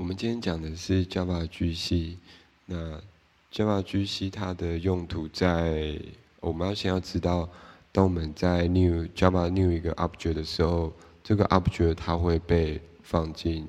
我们今天讲的是 Java GC。那 Java GC 它的用途在，我们要先要知道，当我们在 new Java new 一个 object 的时候，这个 object 它会被放进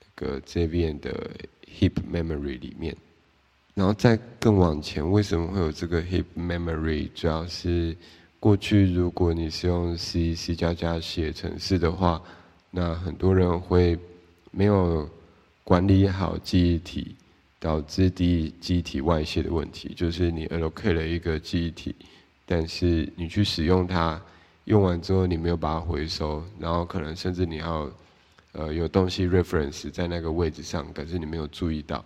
那个这边的 heap memory 里面。然后再更往前，为什么会有这个 heap memory？主要是过去如果你是用 C、C 加加写程式的话，那很多人会没有管理好记忆体。导致第记忆体外泄的问题，就是你 allocate 了一个记忆体，但是你去使用它，用完之后你没有把它回收，然后可能甚至你要，呃，有东西 reference 在那个位置上，可是你没有注意到，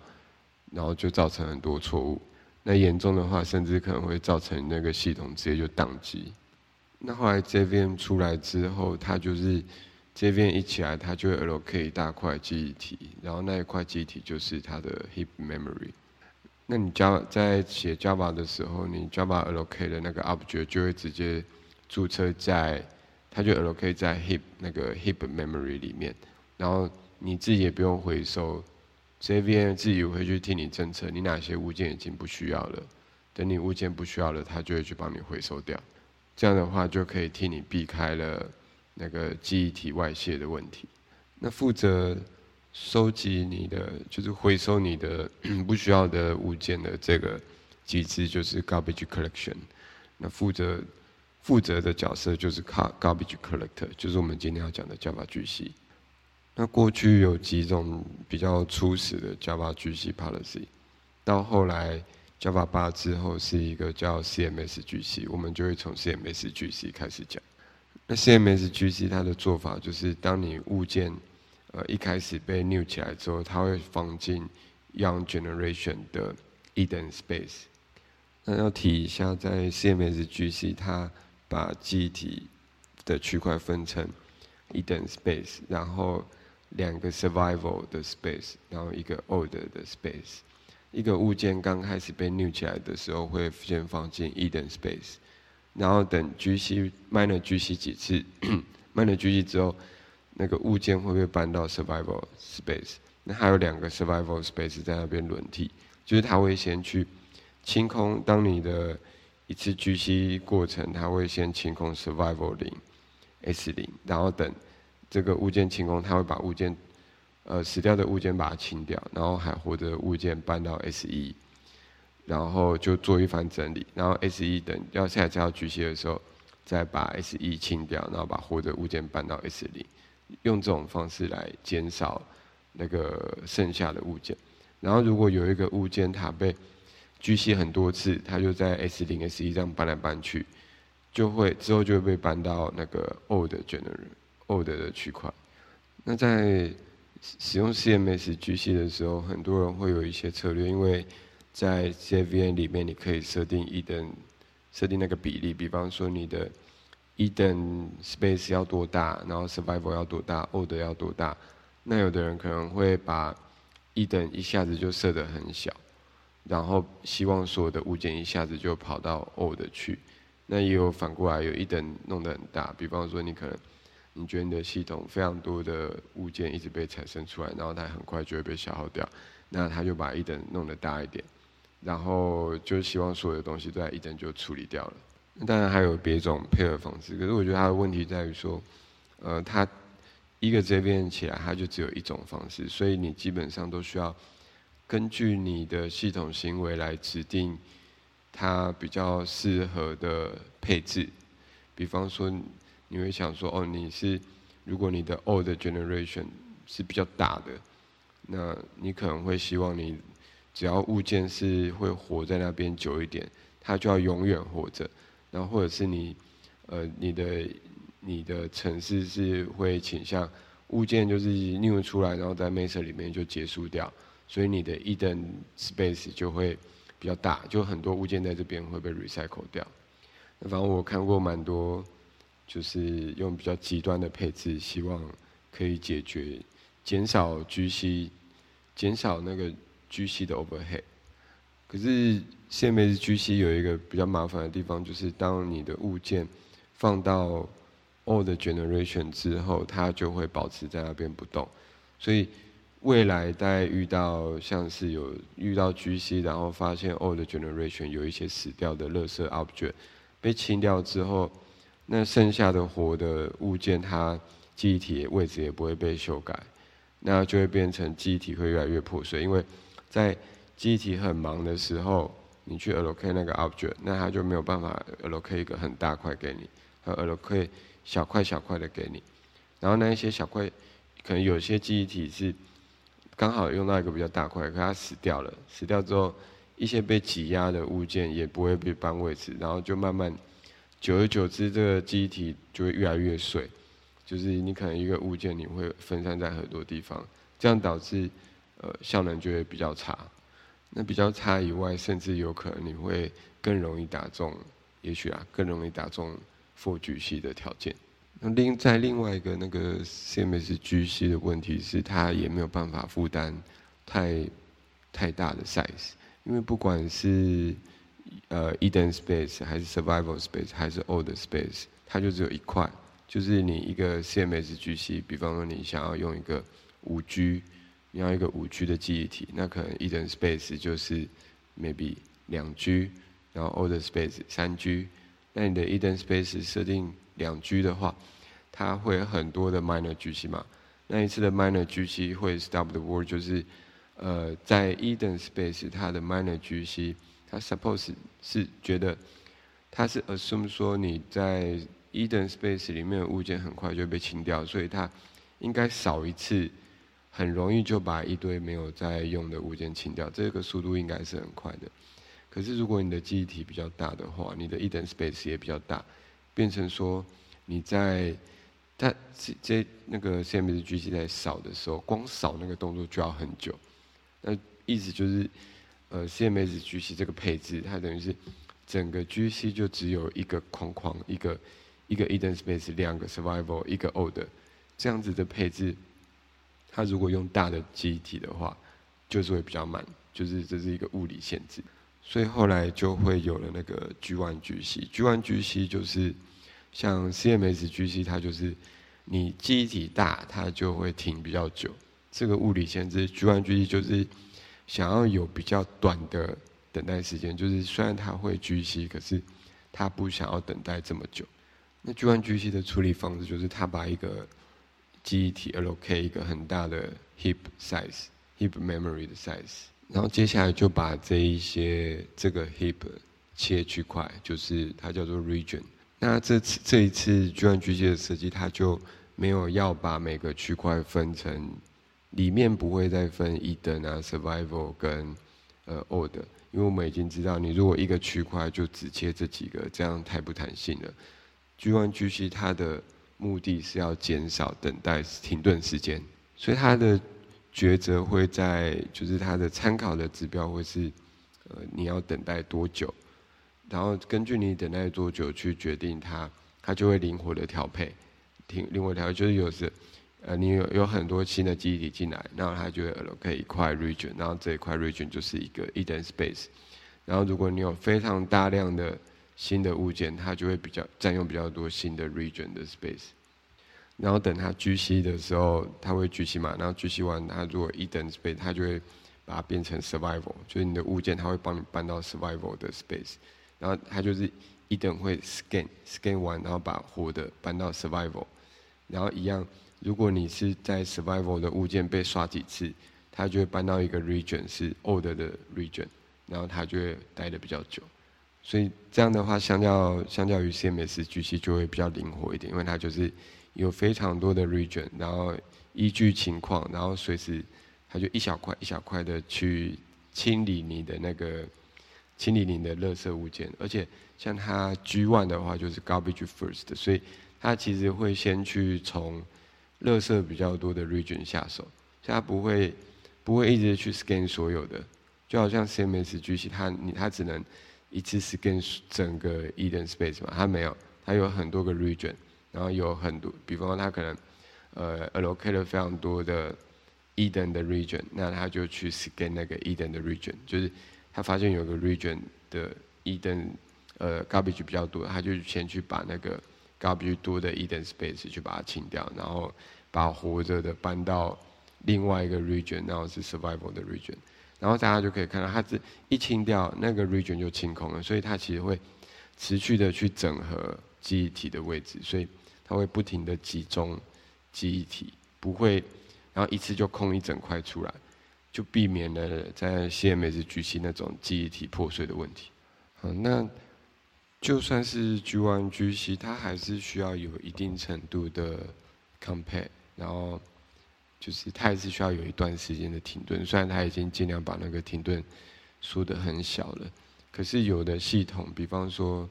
然后就造成很多错误。那严重的话，甚至可能会造成那个系统直接就宕机。那后来 JVM 出来之后，它就是。这边一起来，它就会 allocate 一大块记忆体，然后那一块记忆体就是它的 heap memory。那你 Java 在写 Java 的时候，你 Java allocate 的那个 object 就会直接注册在，它就 allocate 在 heap 那个 heap memory 里面，然后你自己也不用回收，这边自己会去替你侦测你哪些物件已经不需要了，等你物件不需要了，它就会去帮你回收掉，这样的话就可以替你避开了。那个记忆体外泄的问题，那负责收集你的就是回收你的 不需要的物件的这个机制就是 garbage collection。那负责负责的角色就是 car garbage collector，就是我们今天要讲的 Java 巨蜥。那过去有几种比较初始的 Java 巨蜥 policy，到后来 Java 八之后是一个叫 CMS 巨蜥我们就会从 CMS 巨蜥开始讲。那 CMS GC 它的做法就是，当你物件呃一开始被 new 起来之后，它会放进 Young Generation 的 Eden Space。那要提一下，在 CMS GC 它把记忆体的区块分成 Eden Space，然后两个 Survival 的 Space，然后一个 Old 的 Space。一个物件刚开始被 new 起来的时候，会先放进 Eden Space。然后等 GC minor GC 几次，minor GC 之后，那个物件会不会搬到 survival space？那还有两个 survival space 在那边轮替，就是它会先去清空。当你的一次 GC 过程，它会先清空 survival 零 S 零，然后等这个物件清空，它会把物件呃死掉的物件把它清掉，然后还活着物件搬到 S 一。然后就做一番整理，然后 S 一等要下载到 G C 的时候，再把 S 一清掉，然后把活的物件搬到 S 零，用这种方式来减少那个剩下的物件。然后如果有一个物件它被 G C 很多次，它就在 S 零 S 一这样搬来搬去，就会之后就会被搬到那个 Old General Old 的区块。那在使用 C M S G C 的时候，很多人会有一些策略，因为在 JVM 里面，你可以设定一等设定那个比例，比方说你的一等 space 要多大，然后 Survival 要多大，Old 要多大。那有的人可能会把一等一下子就设得很小，然后希望所有的物件一下子就跑到 Old 去。那也有反过来，有一等弄得很大，比方说你可能你觉得你的系统非常多的物件一直被产生出来，然后它很快就会被消耗掉，那他就把一等弄得大一点。然后就希望所有的东西都在一阵就处理掉了。当然还有别种配合方式，可是我觉得它的问题在于说，呃，它一个这边起来，它就只有一种方式，所以你基本上都需要根据你的系统行为来指定它比较适合的配置。比方说，你会想说，哦，你是如果你的 old generation 是比较大的，那你可能会希望你。只要物件是会活在那边久一点，它就要永远活着。然后或者是你，呃，你的你的城市是会倾向物件就是 new 出来，然后在 master 里面就结束掉，所以你的 Eden space 就会比较大，就很多物件在这边会被 recycle 掉。那反正我看过蛮多，就是用比较极端的配置，希望可以解决减少 GC，减少那个。GC 的 overhead，可是 CMS GC 有一个比较麻烦的地方，就是当你的物件放到 old generation 之后，它就会保持在那边不动。所以未来在遇到像是有遇到 GC，然后发现 old generation 有一些死掉的垃圾 object 被清掉之后，那剩下的活的物件，它记忆体位置也不会被修改，那就会变成记忆体会越来越破碎，因为在记忆体很忙的时候，你去 allocate 那个 object，那它就没有办法 allocate 一个很大块给你，它 allocate 小块小块的给你，然后那一些小块，可能有些记忆体是刚好用到一个比较大块，可它死掉了，死掉之后，一些被挤压的物件也不会被搬位置，然后就慢慢，久而久之，这个记忆体就会越来越碎，就是你可能一个物件你会分散在很多地方，这样导致呃效能就会比较差。那比较差以外，甚至有可能你会更容易打中，也许啊，更容易打中 For G C 的条件。那另在另外一个那个 CMS G C 的问题是，它也没有办法负担太太大的 size，因为不管是呃 Eden Space 还是 Survival Space 还是 Old Space，它就只有一块，就是你一个 CMS G C，比方说你想要用一个五 G。你要一个五 G 的记忆体，那可能 Eden Space 就是 maybe 两 G，然后 Old Space 三 G。那你的 Eden Space 设定两 G 的话，它会很多的 Minor G C 嘛？那一次的 Minor G C 会 Stop the World，就是呃，在 Eden Space 它的 Minor G C，它 Suppose 是觉得它是 Assume 说你在 Eden Space 里面的物件很快就被清掉，所以它应该少一次。很容易就把一堆没有在用的物件清掉，这个速度应该是很快的。可是如果你的记忆体比较大的话，你的 Eden Space 也比较大，变成说你在它这这那个 CMS G C 在扫的时候，光扫那个动作就要很久。那意思就是，呃，CMS G C 这个配置，它等于是整个 G C 就只有一个框框，一个一个 Eden Space，两个 Survival，一个 Old，这样子的配置。它如果用大的记忆体的话，就是会比较慢，就是这是一个物理限制，所以后来就会有了那个 G1 G C，G1 G C 就是像 CMS G C，它就是你记忆体大，它就会停比较久。这个物理限制，G1 G C 就是想要有比较短的等待时间，就是虽然它会 G C，可是它不想要等待这么久。那 G1 G C 的处理方式就是它把一个记忆体 allocate 一个很大的 heap size，heap memory 的 size，然后接下来就把这一些这个 heap 切区块，就是它叫做 region。那这次这一次 G1 G C 的设计，它就没有要把每个区块分成，里面不会再分 Eden 啊 Survival 跟呃 Old，因为我们已经知道，你如果一个区块就只切这几个，这样太不弹性了。G1 G C 它的目的是要减少等待停顿时间，所以它的抉择会在，就是它的参考的指标会是，呃，你要等待多久，然后根据你等待多久去决定它，它就会灵活的调配，灵灵活调配就是有时，呃，你有有很多新的记忆体进来，然后它就会 allocate 一块 region，然后这一块 region 就是一个 Eden space，然后如果你有非常大量的新的物件，它就会比较占用比较多新的 region 的 space，然后等它聚息的时候，它会聚息嘛，然后聚息完，它如果一等 space，它就会把它变成 survival，就是你的物件，它会帮你搬到 survival 的 space，然后它就是一等会 scan scan 完，然后把活的搬到 survival，然后一样，如果你是在 survival 的物件被刷几次，它就会搬到一个 region 是 old 的 region，然后它就会待的比较久。所以这样的话，相较相较于 CMS G C 就会比较灵活一点，因为它就是有非常多的 region，然后依据情况，然后随时它就一小块一小块的去清理你的那个清理你的垃圾物件，而且像它 G One 的话就是 Garbage First，所以它其实会先去从垃圾比较多的 region 下手，它不会不会一直去 scan 所有的，就好像 CMS G C 它你它只能一次是跟整个 Eden Space 嘛，它没有，它有很多个 region，然后有很多，比方说它可能呃 allocate 了非常多的 Eden 的 region，那它就去 scan 那个 Eden 的 region，就是他发现有个 region 的 Eden 呃 garbage 比较多，他就先去把那个 garbage 多的 Eden Space 去把它清掉，然后把活着的搬到另外一个 region，然后是 survival 的 region，然后大家就可以看到，它这一清掉那个 region 就清空了，所以它其实会持续的去整合记忆体的位置，所以它会不停的集中记忆体，不会然后一次就空一整块出来，就避免了在 CMS 举行那种记忆体破碎的问题。好，那就算是 G1、GC，它还是需要有一定程度的 compare，然后。就是它还是需要有一段时间的停顿，虽然它已经尽量把那个停顿缩得很小了，可是有的系统，比方说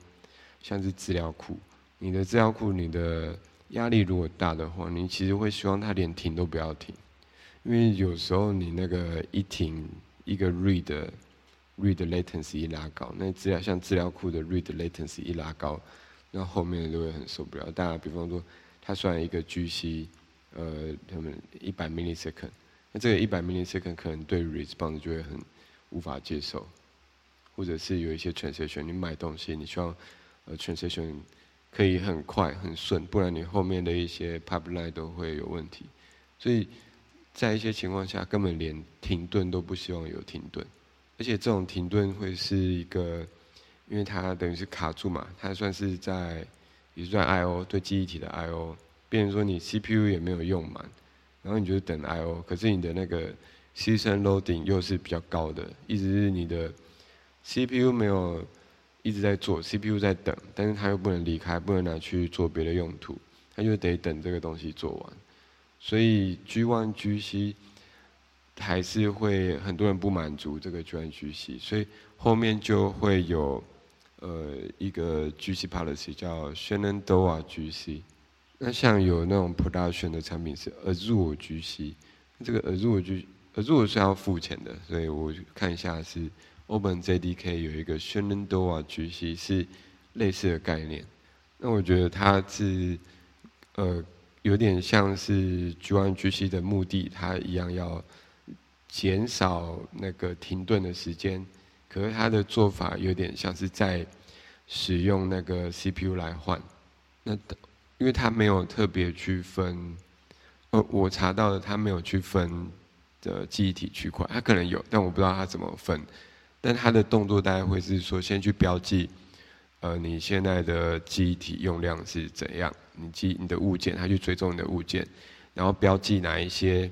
像是资料库，你的资料库你的压力如果大的话，你其实会希望它连停都不要停，因为有时候你那个一停，一个 read read latency 一拉高，那资料像资料库的 read latency 一拉高，那后面都会很受不了。当然，比方说它算一个 GC。呃，他们一百 millisecond，那这个一百 millisecond 可能对 response 就会很无法接受，或者是有一些 transaction，你买东西你希望呃 transaction 可以很快很顺，不然你后面的一些 pipeline 都会有问题，所以在一些情况下根本连停顿都不希望有停顿，而且这种停顿会是一个，因为它等于是卡住嘛，它算是在也算 I/O 对记忆体的 I/O。变成说你 CPU 也没有用满，然后你就等 I/O，可是你的那个 system loading 又是比较高的，意思是你的 CPU 没有一直在做，CPU 在等，但是它又不能离开，不能拿去做别的用途，它就得等这个东西做完。所以 G1、GC 还是会很多人不满足这个 G1、GC，所以后面就会有呃一个 GC policy 叫 Shenandoah GC。那像有那种 production 的产品是 Azure GC，这个 Azure G Azure 是要付钱的，所以我看一下是 OpenJDK 有一个 Shenandoah GC 是类似的概念。那我觉得它是呃有点像是 G1 GC 的目的，它一样要减少那个停顿的时间，可是它的做法有点像是在使用那个 CPU 来换。那因为它没有特别区分，呃，我查到的它没有区分的记忆体区块，它可能有，但我不知道它怎么分。但它的动作大概会是说，先去标记，呃，你现在的记忆体用量是怎样，你记你的物件，它去追踪你的物件，然后标记哪一些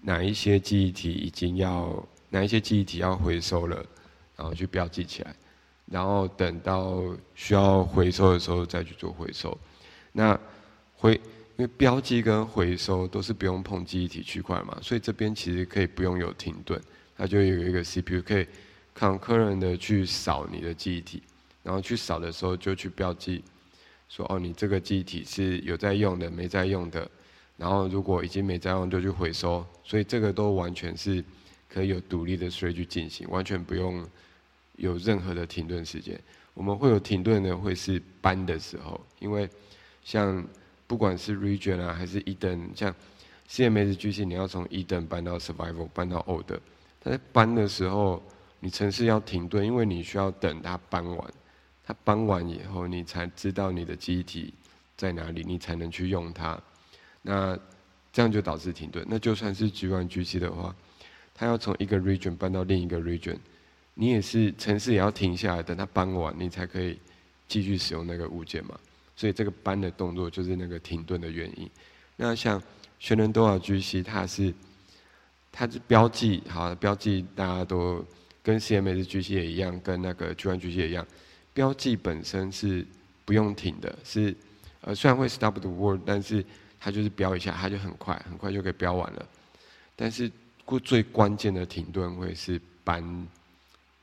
哪一些记忆体已经要哪一些记忆体要回收了，然后去标记起来，然后等到需要回收的时候再去做回收。那回，因为标记跟回收都是不用碰记忆体区块嘛，所以这边其实可以不用有停顿，它就有一个 CPU 可以 concurrent 的去扫你的记忆体，然后去扫的时候就去标记，说哦你这个记忆体是有在用的，没在用的，然后如果已经没在用就去回收，所以这个都完全是可以有独立的数据进行，完全不用有任何的停顿时间。我们会有停顿的会是搬的时候，因为像不管是 region 啊，还是一等，像 CMS 巨星，你要从一等搬到 survival，搬到 old，它在搬的时候，你城市要停顿，因为你需要等它搬完，它搬完以后，你才知道你的机体在哪里，你才能去用它。那这样就导致停顿。那就算是 G1 GC 的话，它要从一个 region 搬到另一个 region，你也是城市也要停下来，等它搬完，你才可以继续使用那个物件嘛。所以这个搬的动作就是那个停顿的原因。那像全能多少 GC，它是它是标记，好标记大家都跟 CMS GC 也一样，跟那个 G1 GC 也一样，标记本身是不用停的，是呃虽然会 stop the word，但是它就是标一下，它就很快很快就可以标完了。但是过最关键的停顿会是搬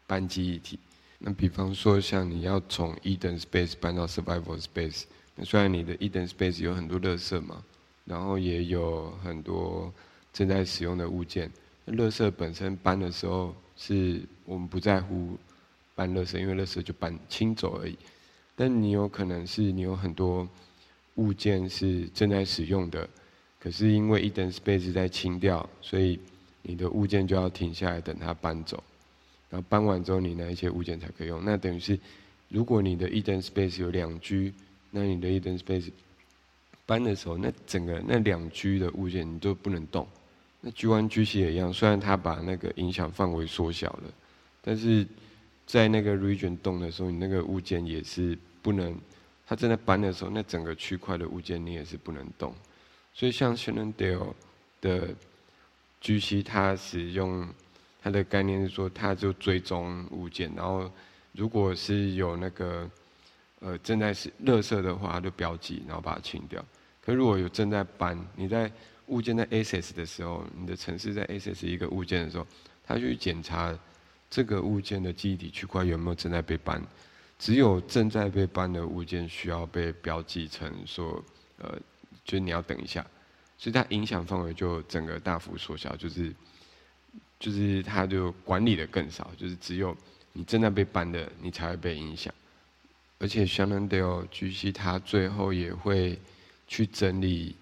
搬记忆体。那比方说，像你要从 Eden Space 搬到 Survival Space，那虽然你的 Eden Space 有很多垃圾嘛，然后也有很多正在使用的物件，那垃圾本身搬的时候是我们不在乎搬垃圾，因为垃圾就搬清走而已。但你有可能是你有很多物件是正在使用的，可是因为 Eden Space 在清掉，所以你的物件就要停下来等它搬走。然后搬完之后，你哪一些物件才可以用？那等于是，如果你的 Eden Space 有两 G，那你的 Eden Space 搬的时候，那整个那两 G 的物件你都不能动，那 G1 G C 也一样，虽然它把那个影响范围缩小了，但是在那个 region 动的时候，你那个物件也是不能，它正在搬的时候，那整个区块的物件你也是不能动。所以像 Shenandoah 的 G C，它使用它的概念是说，它就追踪物件，然后如果是有那个呃正在是热色的话，它就标记，然后把它清掉。可如果有正在搬，你在物件在 access 的时候，你的城市在 access 一个物件的时候，它去检查这个物件的记忆体区块有没有正在被搬。只有正在被搬的物件需要被标记成说，呃，就是你要等一下，所以它影响范围就整个大幅缩小，就是就是它就管理的更少，就是只有你正在被搬的，你才会被影响。而且 Shenandoah GC 它最后也会去整理。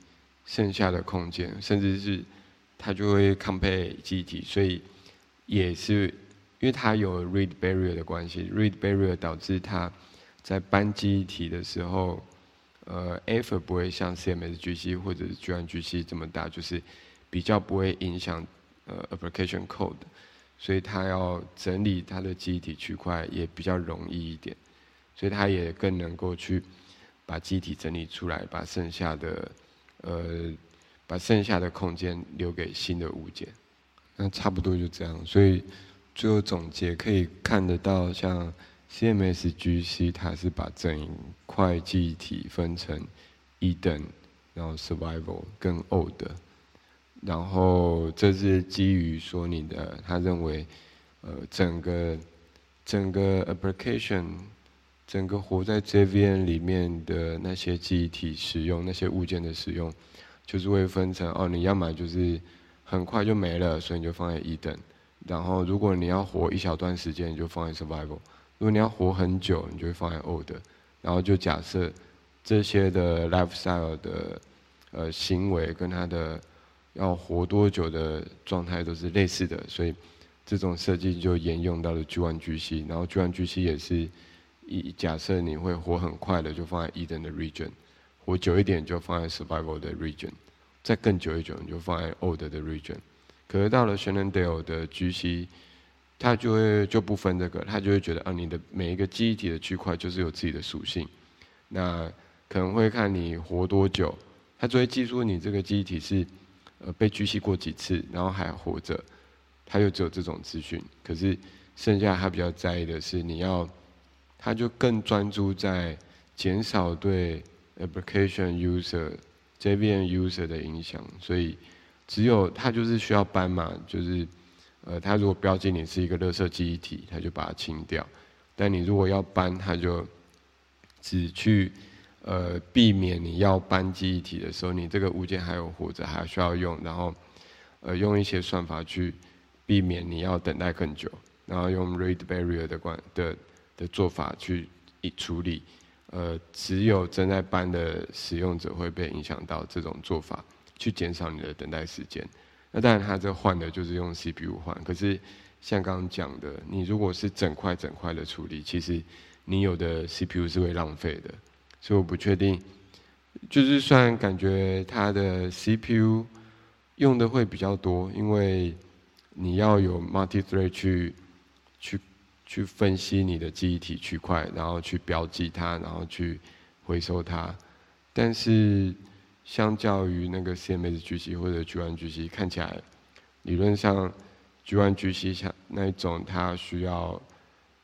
剩下的空间，甚至是它就会 compare 记忆体，所以也是因为它有 read barrier 的关系，read barrier 导致它在搬记忆体的时候，呃，effort 不会像 CMS GC 或者是 G1 GC 这么大，就是比较不会影响呃 application code，所以它要整理它的记忆体区块也比较容易一点，所以它也更能够去把记忆体整理出来，把剩下的。呃，把剩下的空间留给新的物件，那差不多就这样。所以最后总结可以看得到，像 CMS GC 它是把整块记忆体分成一等，然后 Survival 跟 Old，然后这是基于说你的他认为，呃，整个整个 Application。整个活在 JVM 里面的那些记忆体使用，那些物件的使用，就是会分成哦，你要么就是很快就没了，所以你就放在一等；然后如果你要活一小段时间，你就放在 Survival；如果你要活很久，你就会放在 Old。然后就假设这些的 Lifestyle 的呃行为跟它的要活多久的状态都是类似的，所以这种设计就沿用到了 G1 GC，然后 G1 GC 也是。一假设你会活很快的，就放在 Eden 的 region；活久一点就放在 Survival 的 region；再更久一久，你就放在 Old 的 region。可是到了 Shenandoah 的 GC，它就会就不分这个，它就会觉得啊，你的每一个记忆体的区块就是有自己的属性。那可能会看你活多久，它就会记住你这个记忆体是呃被 GC 过几次，然后还活着，他就只有这种资讯。可是剩下他比较在意的是你要。他就更专注在减少对 application user、JVM user 的影响，所以只有他就是需要搬嘛，就是呃，他如果标记你是一个垃圾记忆体，他就把它清掉。但你如果要搬，他就只去呃避免你要搬记忆体的时候，你这个物件还有活着，还需要用，然后呃用一些算法去避免你要等待更久，然后用 read barrier 的关的。的做法去一处理，呃，只有正在搬的使用者会被影响到这种做法，去减少你的等待时间。那当然，他这换的就是用 CPU 换。可是像刚刚讲的，你如果是整块整块的处理，其实你有的 CPU 是会浪费的。所以我不确定，就是算感觉它的 CPU 用的会比较多，因为你要有 multi thread 去去。去分析你的记忆体区块，然后去标记它，然后去回收它。但是，相较于那个 CMS GC 或者 G1 GC，看起来理论上 G1 GC 像那一种，它需要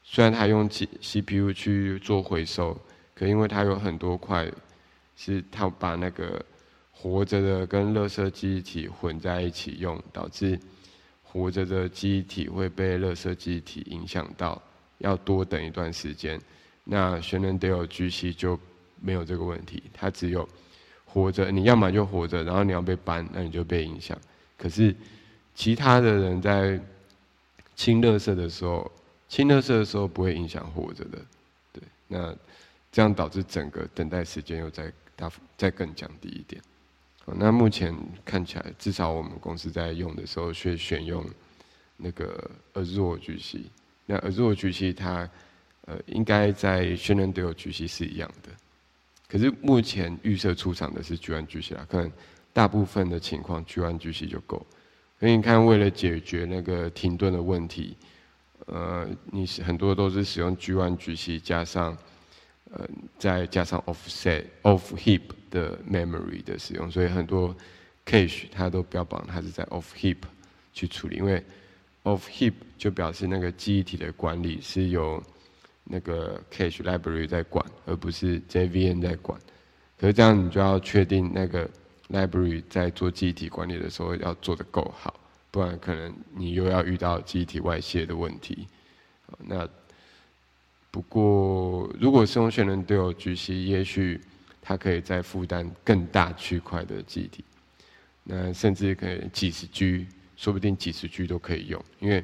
虽然它用 C CPU 去做回收，可因为它有很多块是它把那个活着的跟垃圾记忆体混在一起用，导致。活着的记忆体会被热色记忆体影响到，要多等一段时间。那 Shenandoah GC 就没有这个问题，它只有活着，你要么就活着，然后你要被搬，那你就被影响。可是其他的人在清热色的时候，清热色的时候不会影响活着的，对。那这样导致整个等待时间又再大幅再更降低一点。那目前看起来，至少我们公司在用的时候，却选用那个 Azure GC。那 Azure GC 它呃，应该在 Shenandoah GC 是一样的。可是目前预设出厂的是 G1 GC 啦，可能大部分的情况 G1 GC 就够。所以你看，为了解决那个停顿的问题，呃，你很多都是使用 G1、G-C 加上，呃，再加上 offset、off heap 的 memory 的使用，所以很多 cache 它都标榜它是在 off heap 去处理，因为 off heap 就表示那个记忆体的管理是由那个 cache library 在管，而不是 JVM 在管。可是这样你就要确定那个 library 在做记忆体管理的时候要做得够好，不然可能你又要遇到记忆体外泄的问题。那不过如果是用轩能对有 GC，也许它可以再负担更大区块的记忆体，那甚至可以几十 G，说不定几十 G 都可以用，因为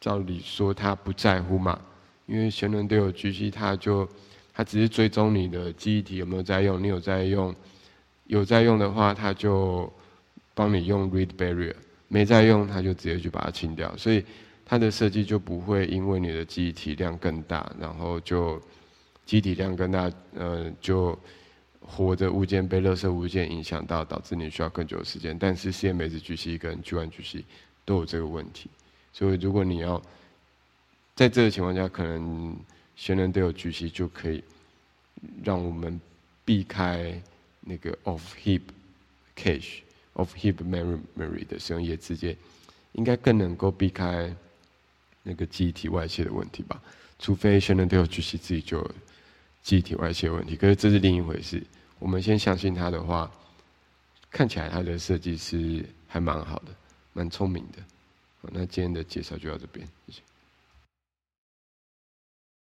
照理说它不在乎嘛。因为贤能都有 GC，它就它只是追踪你的记忆体有没有在用，你有在用，有在用的话，它就帮你用 read barrier；没在用，它就直接去把它清掉。所以它的设计就不会因为你的记忆体量更大，然后就记忆体量更大，呃，就活的物件被垃圾物件影响到，导致你需要更久的时间。但是 CMS GC 跟 G1 GC 都有这个问题，所以如果你要在这个情况下，可能全人都有举息，就可以让我们避开那个 off heap cache、off heap memory 的使用，也直接应该更能够避开那个记忆体外泄的问题吧。除非全人都要举息自己就记忆体外泄问题，可是这是另一回事。我们先相信他的话，看起来他的设计师还蛮好的，蛮聪明的。那今天的介绍就到这边，谢谢。